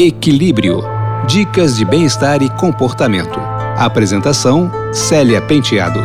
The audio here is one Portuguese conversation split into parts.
Equilíbrio. Dicas de bem-estar e comportamento. Apresentação: Célia Penteado.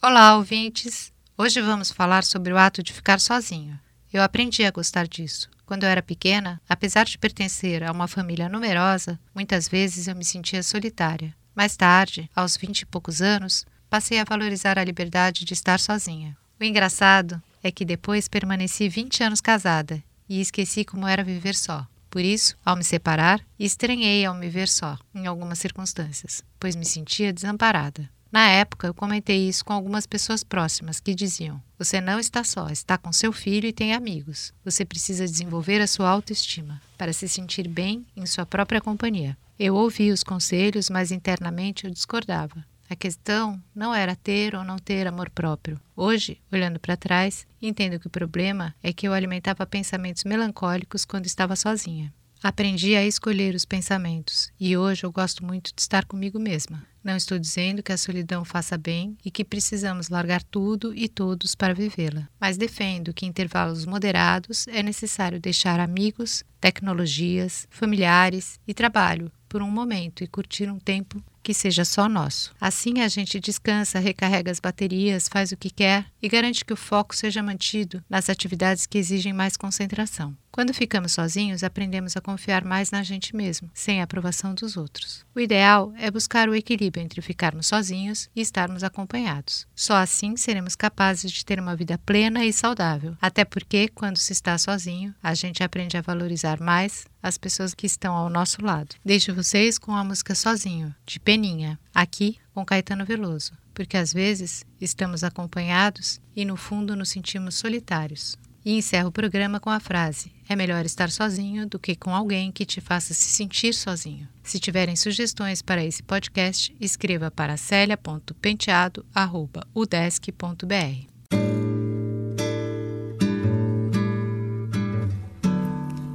Olá, ouvintes! Hoje vamos falar sobre o ato de ficar sozinho. Eu aprendi a gostar disso. Quando eu era pequena, apesar de pertencer a uma família numerosa, muitas vezes eu me sentia solitária. Mais tarde, aos vinte e poucos anos, passei a valorizar a liberdade de estar sozinha. O engraçado é que depois permaneci 20 anos casada e esqueci como era viver só. Por isso, ao me separar, estranhei ao me ver só, em algumas circunstâncias, pois me sentia desamparada. Na época, eu comentei isso com algumas pessoas próximas que diziam: Você não está só, está com seu filho e tem amigos. Você precisa desenvolver a sua autoestima para se sentir bem em sua própria companhia. Eu ouvi os conselhos, mas internamente eu discordava. A questão não era ter ou não ter amor próprio. Hoje, olhando para trás, entendo que o problema é que eu alimentava pensamentos melancólicos quando estava sozinha. Aprendi a escolher os pensamentos e hoje eu gosto muito de estar comigo mesma. Não estou dizendo que a solidão faça bem e que precisamos largar tudo e todos para vivê-la, mas defendo que em intervalos moderados é necessário deixar amigos, tecnologias, familiares e trabalho por um momento e curtir um tempo que seja só nosso. Assim a gente descansa, recarrega as baterias, faz o que quer e garante que o foco seja mantido nas atividades que exigem mais concentração. Quando ficamos sozinhos, aprendemos a confiar mais na gente mesmo, sem a aprovação dos outros. O ideal é buscar o equilíbrio entre ficarmos sozinhos e estarmos acompanhados. Só assim seremos capazes de ter uma vida plena e saudável. Até porque, quando se está sozinho, a gente aprende a valorizar mais as pessoas que estão ao nosso lado. Deixo vocês com a música Sozinho, de Peninha, aqui com Caetano Veloso, porque às vezes estamos acompanhados e no fundo nos sentimos solitários. E encerro o programa com a frase: É melhor estar sozinho do que com alguém que te faça se sentir sozinho. Se tiverem sugestões para esse podcast, escreva para celia.penteado.udesc.br.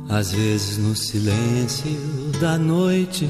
Às vezes no silêncio da noite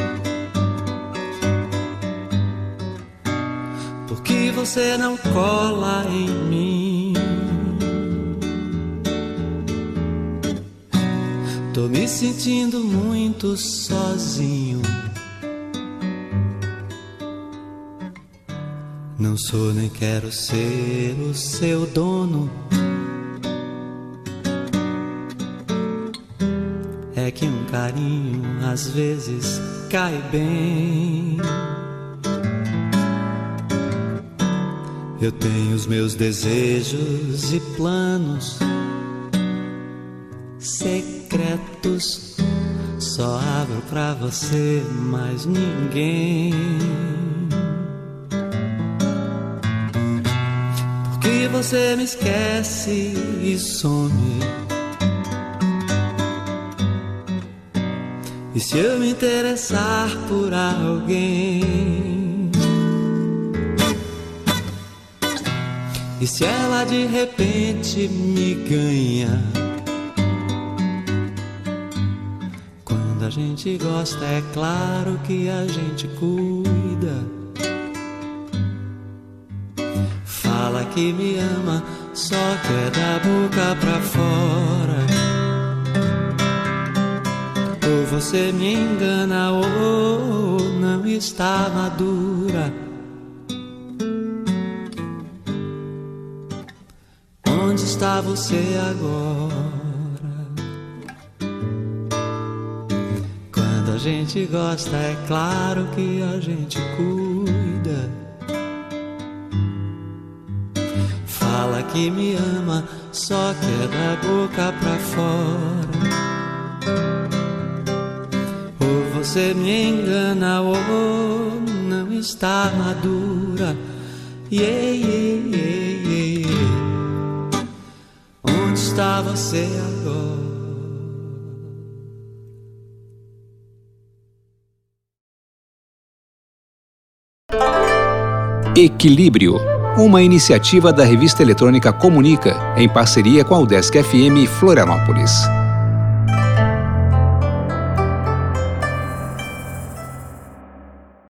Você não cola em mim? Tô me sentindo muito sozinho. Não sou nem quero ser o seu dono. É que um carinho às vezes cai bem. Eu tenho os meus desejos e planos secretos. Só abro pra você, mais ninguém. Porque você me esquece e some. E se eu me interessar por alguém? E se ela de repente me ganha? Quando a gente gosta, é claro que a gente cuida. Fala que me ama, só quer da boca pra fora. Ou você me engana, ou não está madura. Você agora? Quando a gente gosta, é claro que a gente cuida. Fala que me ama, só quer da boca pra fora. Ou você me engana, ou não está madura. Yeah, yeah, yeah, está você agora? Equilíbrio, uma iniciativa da revista eletrônica Comunica, em parceria com a UDESC FM Florianópolis.